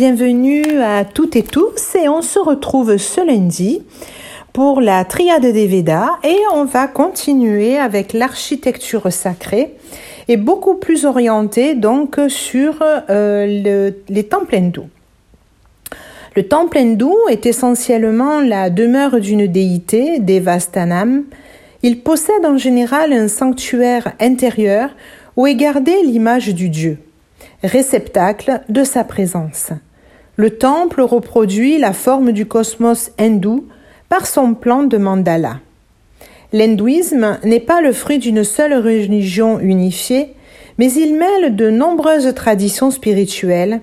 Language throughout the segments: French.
bienvenue à toutes et tous et on se retrouve ce lundi pour la triade des Védas et on va continuer avec l'architecture sacrée et beaucoup plus orientée donc sur euh, les temples hindous. Le temple hindou est essentiellement la demeure d'une déité, Devastanam. Il possède en général un sanctuaire intérieur où est gardée l'image du dieu, réceptacle de sa présence. Le temple reproduit la forme du cosmos hindou par son plan de mandala. L'hindouisme n'est pas le fruit d'une seule religion unifiée, mais il mêle de nombreuses traditions spirituelles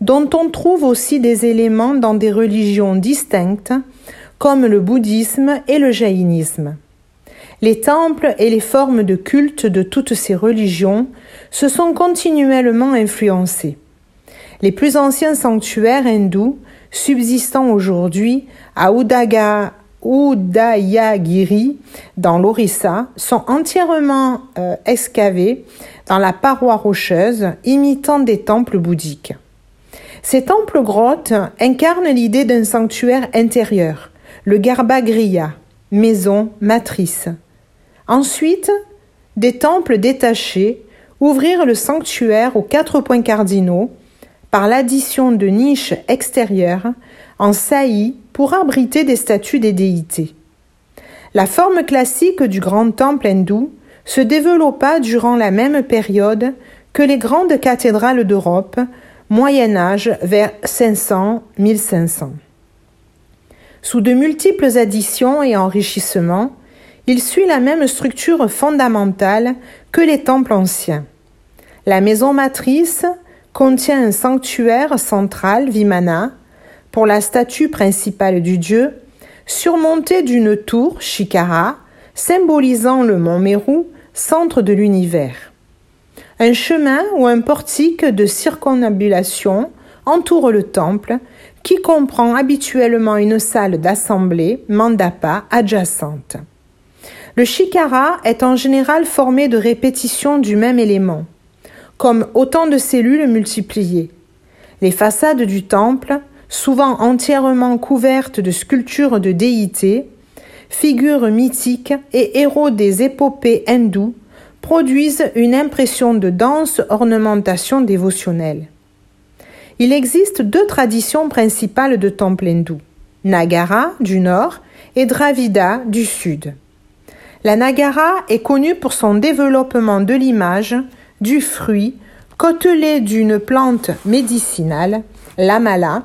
dont on trouve aussi des éléments dans des religions distinctes, comme le bouddhisme et le jaïnisme. Les temples et les formes de culte de toutes ces religions se sont continuellement influencés. Les plus anciens sanctuaires hindous subsistant aujourd'hui à Udaga, Udayagiri dans l'Orissa sont entièrement euh, excavés dans la paroi rocheuse imitant des temples bouddhiques. Ces temples-grottes incarnent l'idée d'un sanctuaire intérieur, le Garbhagriha, maison matrice. Ensuite, des temples détachés ouvrirent le sanctuaire aux quatre points cardinaux par l'addition de niches extérieures en saillie pour abriter des statues des déités. La forme classique du grand temple hindou se développa durant la même période que les grandes cathédrales d'Europe Moyen Âge vers 500-1500. Sous de multiples additions et enrichissements, il suit la même structure fondamentale que les temples anciens. La maison matrice contient un sanctuaire central Vimana pour la statue principale du dieu, surmonté d'une tour Shikara symbolisant le mont Meru, centre de l'univers. Un chemin ou un portique de circonnambulation entoure le temple, qui comprend habituellement une salle d'assemblée, mandapa, adjacente. Le shikara est en général formé de répétitions du même élément, comme autant de cellules multipliées. Les façades du temple, souvent entièrement couvertes de sculptures de déités, figures mythiques et héros des épopées hindoues, produisent une impression de dense ornementation dévotionnelle. Il existe deux traditions principales de temples hindous, Nagara du nord et Dravida du sud. La Nagara est connue pour son développement de l'image, du fruit, côtelé d'une plante médicinale, l'amala,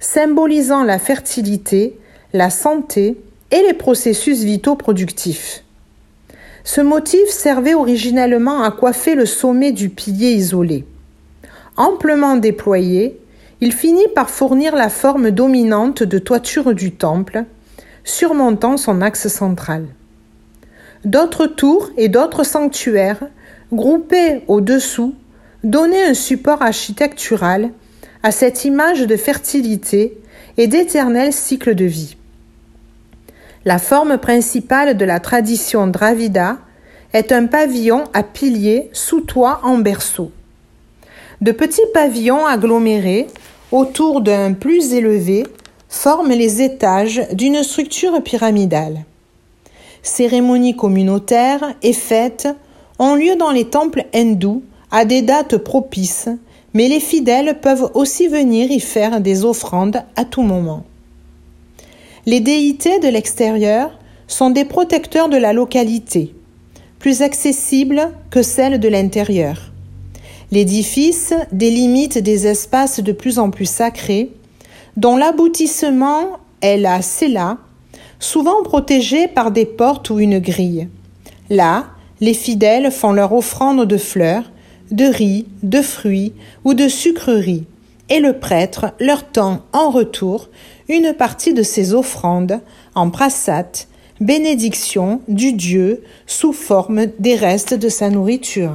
symbolisant la fertilité, la santé et les processus vitaux productifs. Ce motif servait originellement à coiffer le sommet du pilier isolé. Amplement déployé, il finit par fournir la forme dominante de toiture du temple, surmontant son axe central. D'autres tours et d'autres sanctuaires, groupés au-dessous, donnaient un support architectural à cette image de fertilité et d'éternel cycle de vie. La forme principale de la tradition Dravida est un pavillon à piliers sous toit en berceau. De petits pavillons agglomérés autour d'un plus élevé forment les étages d'une structure pyramidale. Cérémonies communautaires et fêtes ont lieu dans les temples hindous à des dates propices, mais les fidèles peuvent aussi venir y faire des offrandes à tout moment. Les déités de l'extérieur sont des protecteurs de la localité, plus accessibles que celles de l'intérieur. L'édifice délimite des espaces de plus en plus sacrés, dont l'aboutissement est la cella, souvent protégée par des portes ou une grille. Là, les fidèles font leur offrande de fleurs, de riz, de fruits ou de sucreries, et le prêtre leur tend en retour une partie de ses offrandes en prasat, bénédiction du Dieu sous forme des restes de sa nourriture.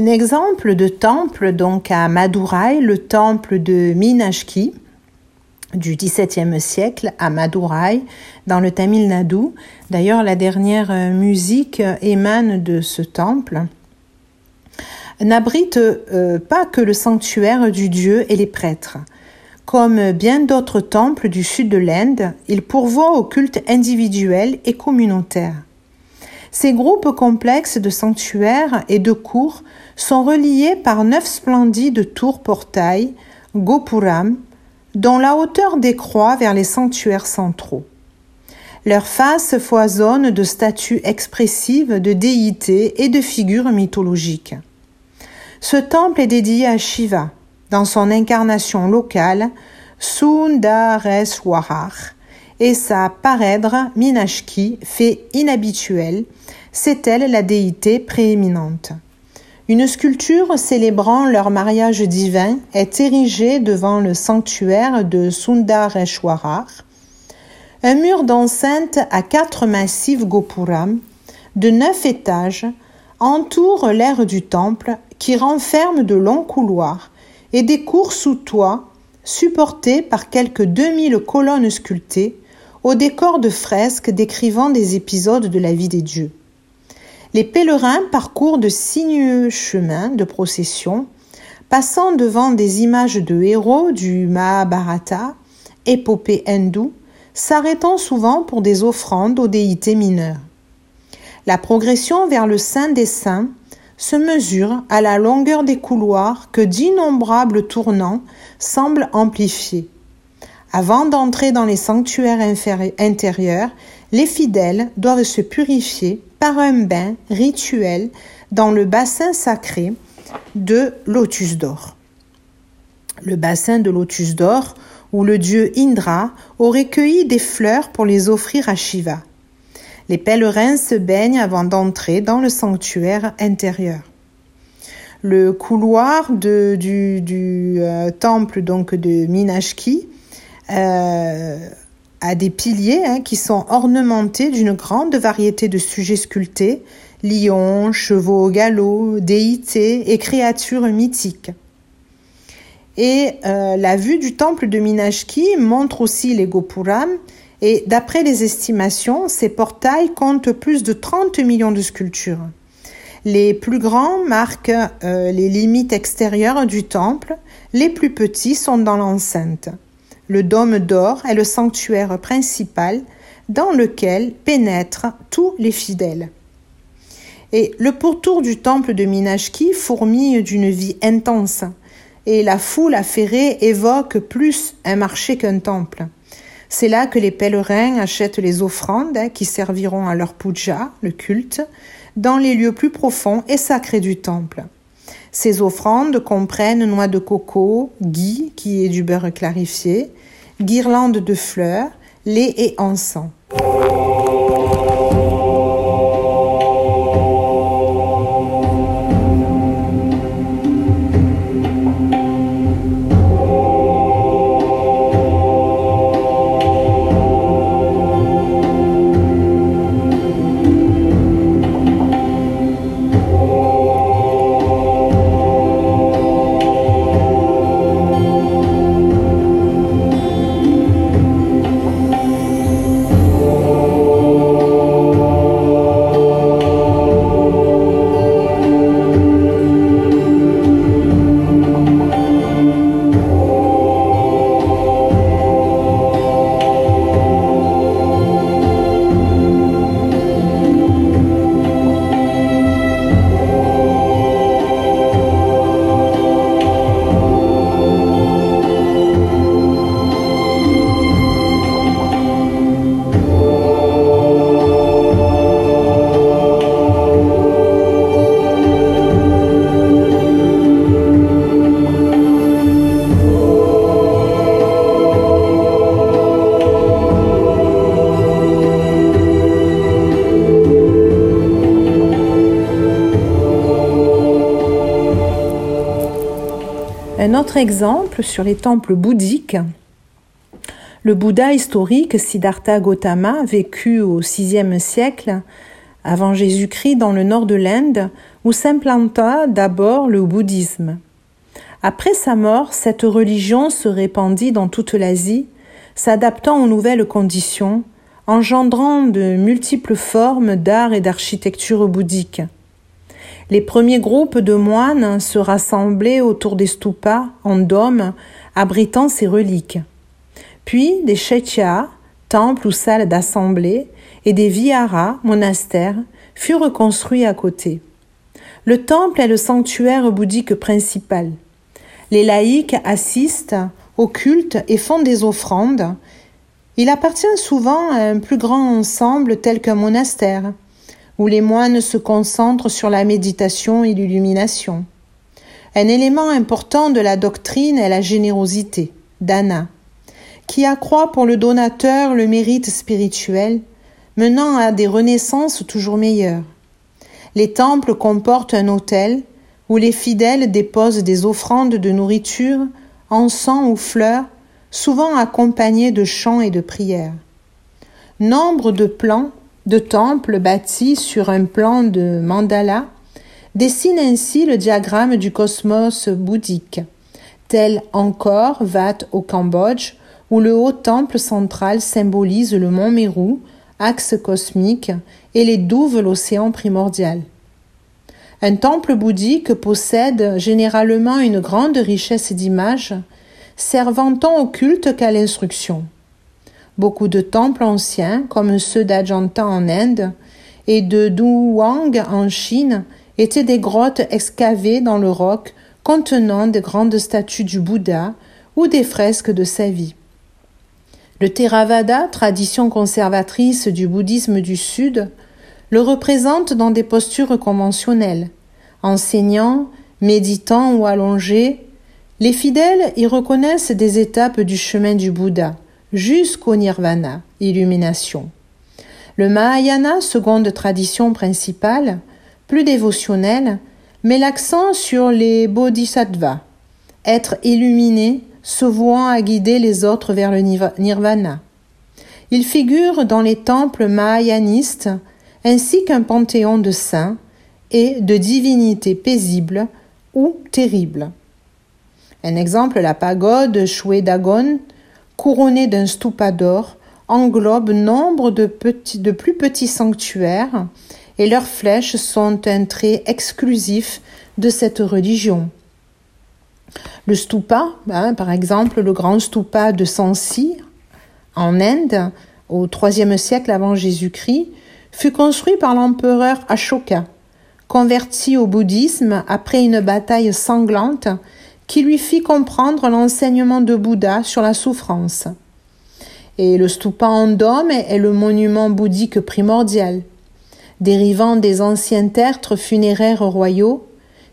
Un exemple de temple donc à Madurai, le temple de Minashki du XVIIe siècle à Madurai dans le Tamil Nadu. D'ailleurs, la dernière musique émane de ce temple n'abrite euh, pas que le sanctuaire du dieu et les prêtres. Comme bien d'autres temples du sud de l'Inde, il pourvoit au culte individuel et communautaire. Ces groupes complexes de sanctuaires et de cours sont reliés par neuf splendides tours-portails, gopuram, dont la hauteur décroît vers les sanctuaires centraux. Leurs faces foisonnent de statues expressives de déités et de figures mythologiques. Ce temple est dédié à Shiva, dans son incarnation locale, Sundareswarar, et sa parèdre Minashki, fait inhabituel, c'est elle la déité prééminente. Une sculpture célébrant leur mariage divin est érigée devant le sanctuaire de Sundareshwarar. Un mur d'enceinte à quatre massifs gopuram de neuf étages entoure l'aire du temple qui renferme de longs couloirs et des cours sous toit supportés par quelques 2000 colonnes sculptées au décor de fresques décrivant des épisodes de la vie des dieux. Les pèlerins parcourent de sinueux chemins de procession, passant devant des images de héros du Mahabharata, épopée hindoue, s'arrêtant souvent pour des offrandes aux déités mineures. La progression vers le Saint des Saints se mesure à la longueur des couloirs que d'innombrables tournants semblent amplifier. Avant d'entrer dans les sanctuaires intérieurs, les fidèles doivent se purifier par un bain rituel dans le bassin sacré de Lotus d'or. Le bassin de Lotus d'or où le dieu Indra aurait cueilli des fleurs pour les offrir à Shiva. Les pèlerins se baignent avant d'entrer dans le sanctuaire intérieur. Le couloir du, euh, temple donc de Minashki euh, a des piliers hein, qui sont ornementés d'une grande variété de sujets sculptés lions, chevaux galops, déités et créatures mythiques. Et euh, la vue du temple de Minashki montre aussi les Gopuram et d'après les estimations, ces portails comptent plus de 30 millions de sculptures. Les plus grands marquent euh, les limites extérieures du temple, les plus petits sont dans l'enceinte. Le dôme d'or est le sanctuaire principal dans lequel pénètrent tous les fidèles. Et le pourtour du temple de Minashki fourmille d'une vie intense, et la foule affairée évoque plus un marché qu'un temple. C'est là que les pèlerins achètent les offrandes qui serviront à leur puja, le culte, dans les lieux plus profonds et sacrés du temple. Ces offrandes comprennent noix de coco, ghee, qui est du beurre clarifié, guirlandes de fleurs, lait et encens. Un autre exemple sur les temples bouddhiques, le Bouddha historique Siddhartha Gautama, vécu au VIe siècle, avant Jésus-Christ dans le nord de l'Inde, où s'implanta d'abord le bouddhisme. Après sa mort, cette religion se répandit dans toute l'Asie, s'adaptant aux nouvelles conditions, engendrant de multiples formes d'art et d'architecture bouddhique. Les premiers groupes de moines se rassemblaient autour des stupas en dôme abritant ces reliques. Puis des chaityas, temples ou salles d'assemblée, et des viharas, monastères, furent construits à côté. Le temple est le sanctuaire bouddhique principal. Les laïcs assistent au culte et font des offrandes. Il appartient souvent à un plus grand ensemble tel qu'un monastère, où les moines se concentrent sur la méditation et l'illumination. Un élément important de la doctrine est la générosité, dana, qui accroît pour le donateur le mérite spirituel, menant à des renaissances toujours meilleures. Les temples comportent un autel où les fidèles déposent des offrandes de nourriture, encens ou fleurs, souvent accompagnées de chants et de prières. Nombre de plans de temples bâtis sur un plan de mandala dessinent ainsi le diagramme du cosmos bouddhique, tel encore Vat au Cambodge, où le haut temple central symbolise le mont Meru, axe cosmique, et les douves l'océan primordial. Un temple bouddhique possède généralement une grande richesse d'images, servant tant au culte qu'à l'instruction. Beaucoup de temples anciens, comme ceux d'Ajanta en Inde et de Duwang en Chine, étaient des grottes excavées dans le roc contenant de grandes statues du Bouddha ou des fresques de sa vie. Le Theravada, tradition conservatrice du bouddhisme du Sud, le représente dans des postures conventionnelles. Enseignant, méditant ou allongé, les fidèles y reconnaissent des étapes du chemin du Bouddha jusqu'au nirvana, illumination. Le Mahayana, seconde tradition principale, plus dévotionnelle, met l'accent sur les bodhisattvas, être illuminé, se vouant à guider les autres vers le nirvana. Il figure dans les temples mahayanistes ainsi qu'un panthéon de saints et de divinités paisibles ou terribles. Un exemple, la pagode Shwedagon, couronnée d'un stupa d'or, englobe nombre de plus petits sanctuaires et leurs flèches sont un trait exclusif de cette religion. Le stupa, hein, par exemple le grand stupa de Sansi en Inde au IIIe siècle avant Jésus-Christ, fut construit par l'empereur Ashoka, converti au bouddhisme après une bataille sanglante qui lui fit comprendre l'enseignement de Bouddha sur la souffrance. Et le stupa en dôme est le monument bouddhique primordial. Dérivant des anciens tertres funéraires royaux,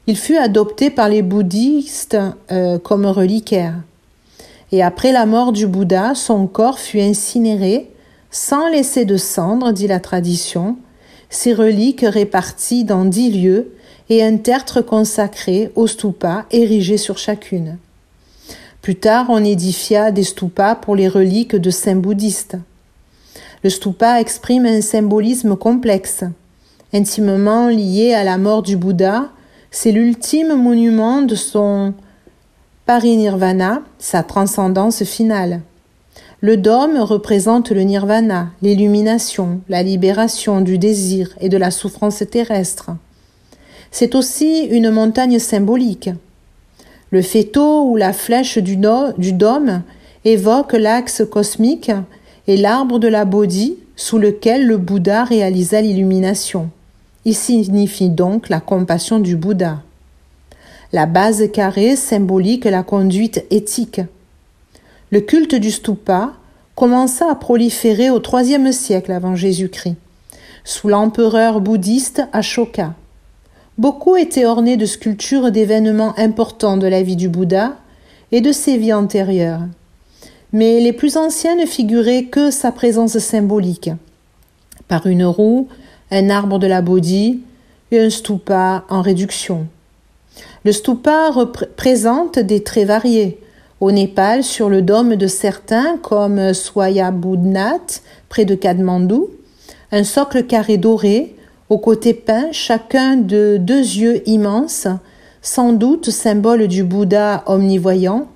il fut adopté par les bouddhistes euh, comme reliquaire. Et après la mort du Bouddha, son corps fut incinéré sans laisser de cendres, dit la tradition, ses reliques réparties dans dix lieux et un tertre consacré aux stupas érigés sur chacune. Plus tard, on édifia des stupas pour les reliques de saints bouddhistes. Le stupa exprime un symbolisme complexe. Intimement lié à la mort du Bouddha, c'est l'ultime monument de son parinirvana, sa transcendance finale. Le dôme représente le nirvana, l'illumination, la libération du désir et de la souffrance terrestre. C'est aussi une montagne symbolique. Le féto ou la flèche du, du dôme évoque l'axe cosmique et l'arbre de la Bodhi sous lequel le Bouddha réalisa l'illumination. Il signifie donc la compassion du Bouddha. La base carrée symbolique la conduite éthique. Le culte du stupa commença à proliférer au IIIe siècle avant Jésus-Christ, sous l'empereur bouddhiste Ashoka. Beaucoup étaient ornés de sculptures d'événements importants de la vie du Bouddha et de ses vies antérieures. Mais les plus anciens ne figuraient que sa présence symbolique, par une roue, un arbre de la Bodhi et un stupa en réduction. Le stupa représente des traits variés, au Népal, sur le dôme de certains, comme Swayambhudnath, près de Kathmandu, un socle carré doré, Aux côtés peints, chacun de deux yeux immenses, sans doute symbole du Bouddha omnivoyant,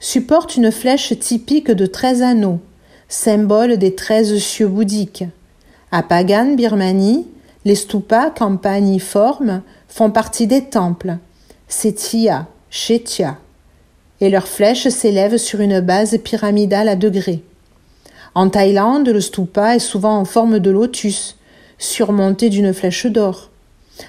supporte une flèche typique de treize anneaux, symbole des treize cieux bouddhiques. À Pagan, Birmanie, les stupas campaniformes font partie des temples, Setia, Shetia, et leurs flèches s'élèvent sur une base pyramidale à degrés. En Thaïlande, le stupa est souvent en forme de lotus, surmonté d'une flèche d'or.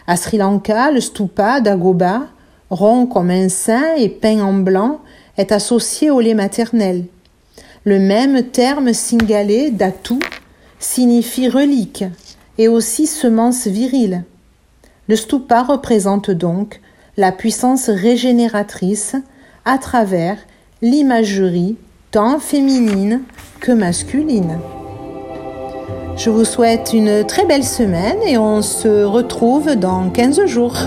À Sri Lanka, le stupa d'Agoba, rond comme un sein et peint en blanc, est associé au lait maternel. Le même terme singalais d'atu signifie relique et aussi semence virile. Le stupa représente donc la puissance régénératrice à travers l'imagerie tant féminine que masculine. Je vous souhaite une très belle semaine et on se retrouve dans 15 jours.